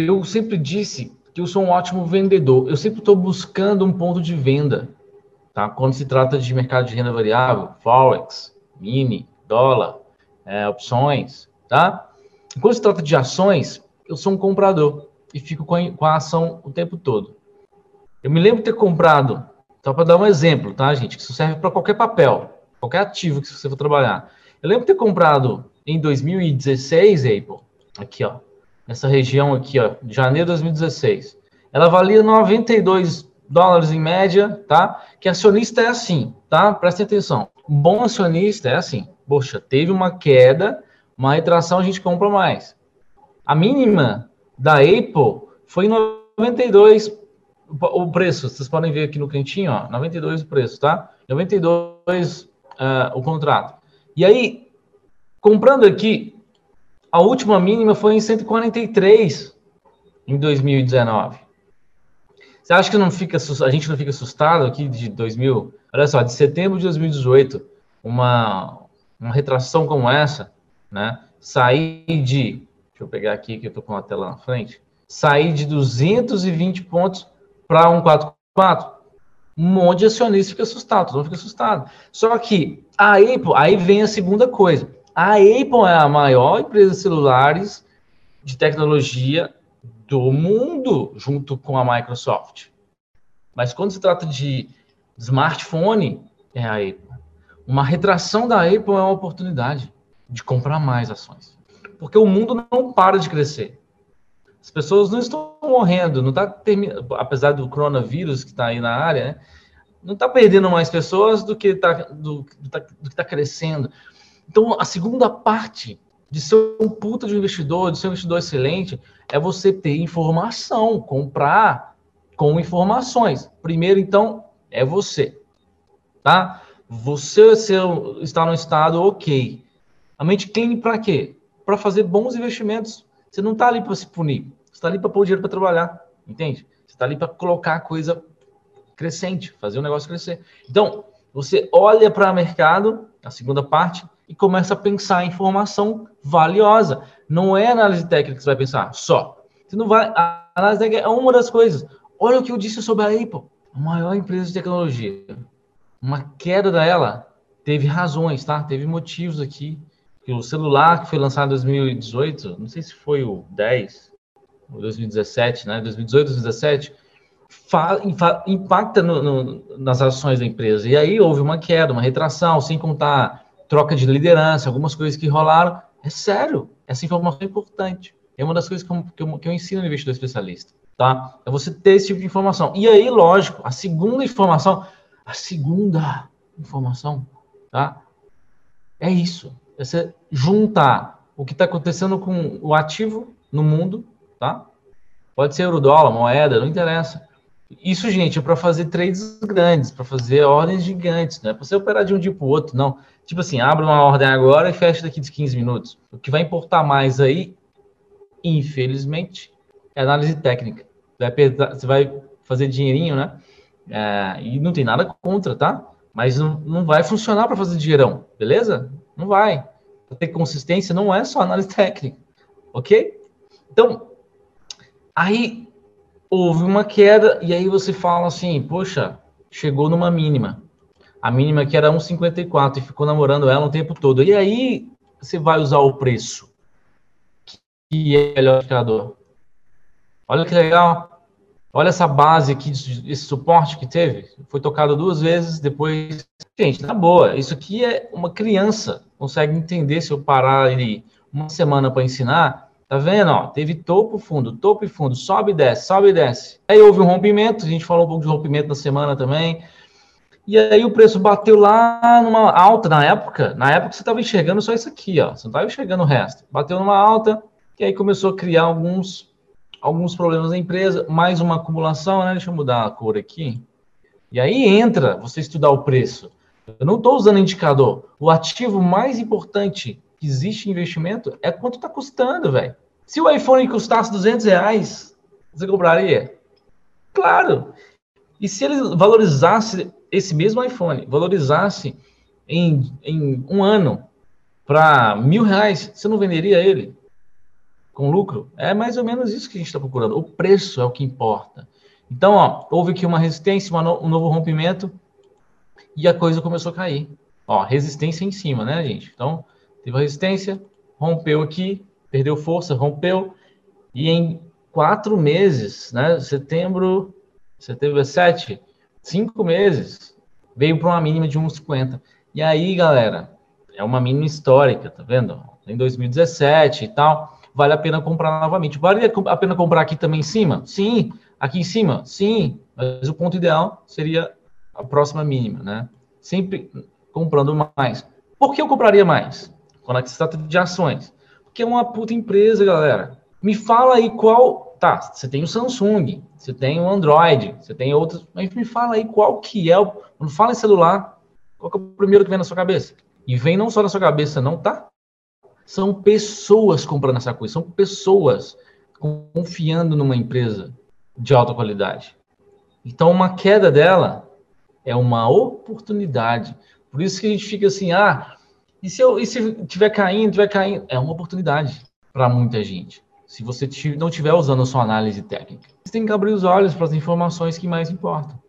eu sempre disse que eu sou um ótimo vendedor. Eu sempre estou buscando um ponto de venda, tá? Quando se trata de mercado de renda variável, forex, mini, dólar, é, opções, tá? Quando se trata de ações, eu sou um comprador e fico com a, com a ação o tempo todo. Eu me lembro de ter comprado, só para dar um exemplo, tá, gente? Que isso serve para qualquer papel, qualquer ativo que você for trabalhar. Eu lembro de ter comprado em 2016, Apple, aqui, ó, nessa região aqui, ó, de janeiro de 2016. Ela valia 92 dólares em média, tá? Que acionista é assim, tá? Presta atenção. Bom acionista é assim. Poxa, teve uma queda, uma retração, a gente compra mais. A mínima da Apple foi 92 o preço. Vocês podem ver aqui no cantinho, ó, 92 o preço, tá? 92 uh, o contrato. E aí, comprando aqui, a última mínima foi em 143 em 2019. Você acha que não fica, a gente não fica assustado aqui de 2000? Olha só, de setembro de 2018, uma, uma retração como essa, né? Sair de, deixa eu pegar aqui que eu tô com a tela na frente, sair de 220 pontos para 144. Um monte de acionista fica assustado, todo mundo fica assustado. Só que a Apple, aí vem a segunda coisa. A Apple é a maior empresa de celulares de tecnologia do mundo, junto com a Microsoft. Mas quando se trata de smartphone, é a Apple. Uma retração da Apple é uma oportunidade de comprar mais ações. Porque o mundo não para de crescer. As pessoas não estão morrendo, não tá terminando, apesar do coronavírus que está aí na área, né? não está perdendo mais pessoas do que está do, do, tá, do que tá crescendo. Então, a segunda parte de ser um puta de um investidor, de ser um investidor excelente, é você ter informação, comprar com informações. Primeiro, então, é você, tá? Você seu, está no estado ok. A mente clean para quê? Para fazer bons investimentos. Você não está ali para se punir. Você está ali para pôr dinheiro para trabalhar, entende? Você está ali para colocar a coisa crescente, fazer o negócio crescer. Então, você olha para o mercado, a segunda parte, e começa a pensar em informação valiosa. Não é análise técnica que você vai pensar só. Você não vai. A análise técnica é uma das coisas. Olha o que eu disse sobre a Apple, a maior empresa de tecnologia. Uma queda dela teve razões, tá? Teve motivos aqui. O celular que foi lançado em 2018, não sei se foi o 10 ou 2017, né? 2018, 2017, impacta no, no, nas ações da empresa. E aí houve uma queda, uma retração, sem contar troca de liderança, algumas coisas que rolaram. É sério, essa informação é importante. É uma das coisas que eu, que eu, que eu ensino no investidor especialista, tá? É você ter esse tipo de informação. E aí, lógico, a segunda informação, a segunda informação, tá? É isso. É você juntar o que está acontecendo com o ativo no mundo, tá? Pode ser euro dólar, moeda, não interessa. Isso, gente, é para fazer trades grandes, para fazer ordens gigantes, não é para você operar de um dia para o outro, não. Tipo assim, abre uma ordem agora e fecha daqui de 15 minutos. O que vai importar mais aí, infelizmente, é análise técnica. Você vai fazer dinheirinho, né? É, e não tem nada contra, tá? Mas não, não vai funcionar para fazer dinheirão, beleza? Não vai. Para ter consistência, não é só análise técnica, ok? Então, aí houve uma queda e aí você fala assim, poxa, chegou numa mínima. A mínima que era 1,54 e ficou namorando ela o tempo todo. E aí você vai usar o preço, que é o melhor indicador. Olha que legal. Olha essa base aqui, esse suporte que teve. Foi tocado duas vezes, depois. Gente, tá boa. Isso aqui é uma criança. Consegue entender se eu parar ele uma semana para ensinar. Tá vendo? Ó, teve topo, fundo, topo e fundo, sobe e desce, sobe e desce. Aí houve um rompimento, a gente falou um pouco de rompimento na semana também. E aí o preço bateu lá numa alta na época. Na época você estava enxergando só isso aqui, ó. Você não estava enxergando o resto. Bateu numa alta e aí começou a criar alguns, alguns problemas na empresa. Mais uma acumulação, né? Deixa eu mudar a cor aqui. E aí entra você estudar o preço. Eu não estou usando indicador. O ativo mais importante que existe investimento é quanto está custando, velho. Se o iPhone custasse 200 reais, você compraria? Claro. E se ele valorizasse esse mesmo iPhone valorizasse em, em um ano para mil reais, você não venderia ele? com lucro? É mais ou menos isso que a gente está procurando. O preço é o que importa. Então, ó, houve aqui uma resistência, um novo rompimento e a coisa começou a cair. Ó, resistência em cima, né, gente? Então, teve resistência, rompeu aqui, perdeu força, rompeu e em quatro meses, né? Setembro, setembro é sete, cinco meses, veio para uma mínima de 1,50. E aí, galera, é uma mínima histórica, tá vendo? Em 2017 e tal, vale a pena comprar novamente. Vale a pena comprar aqui também em cima? Sim. Aqui em cima? Sim. Mas o ponto ideal seria a próxima mínima, né? Sempre comprando mais. Por que eu compraria mais? Quando se trata de ações. Porque é uma puta empresa, galera. Me fala aí qual. Tá, você tem o Samsung, você tem o Android, você tem outros. Mas me fala aí qual que é o. Quando fala em celular, qual que é o primeiro que vem na sua cabeça? E vem não só na sua cabeça, não, tá? São pessoas comprando essa coisa, são pessoas confiando numa empresa de alta qualidade. Então, uma queda dela é uma oportunidade. Por isso que a gente fica assim, ah, e se, eu, e se tiver caindo, tiver caindo? É uma oportunidade para muita gente. Se você não estiver usando a sua análise técnica. Você tem que abrir os olhos para as informações que mais importam.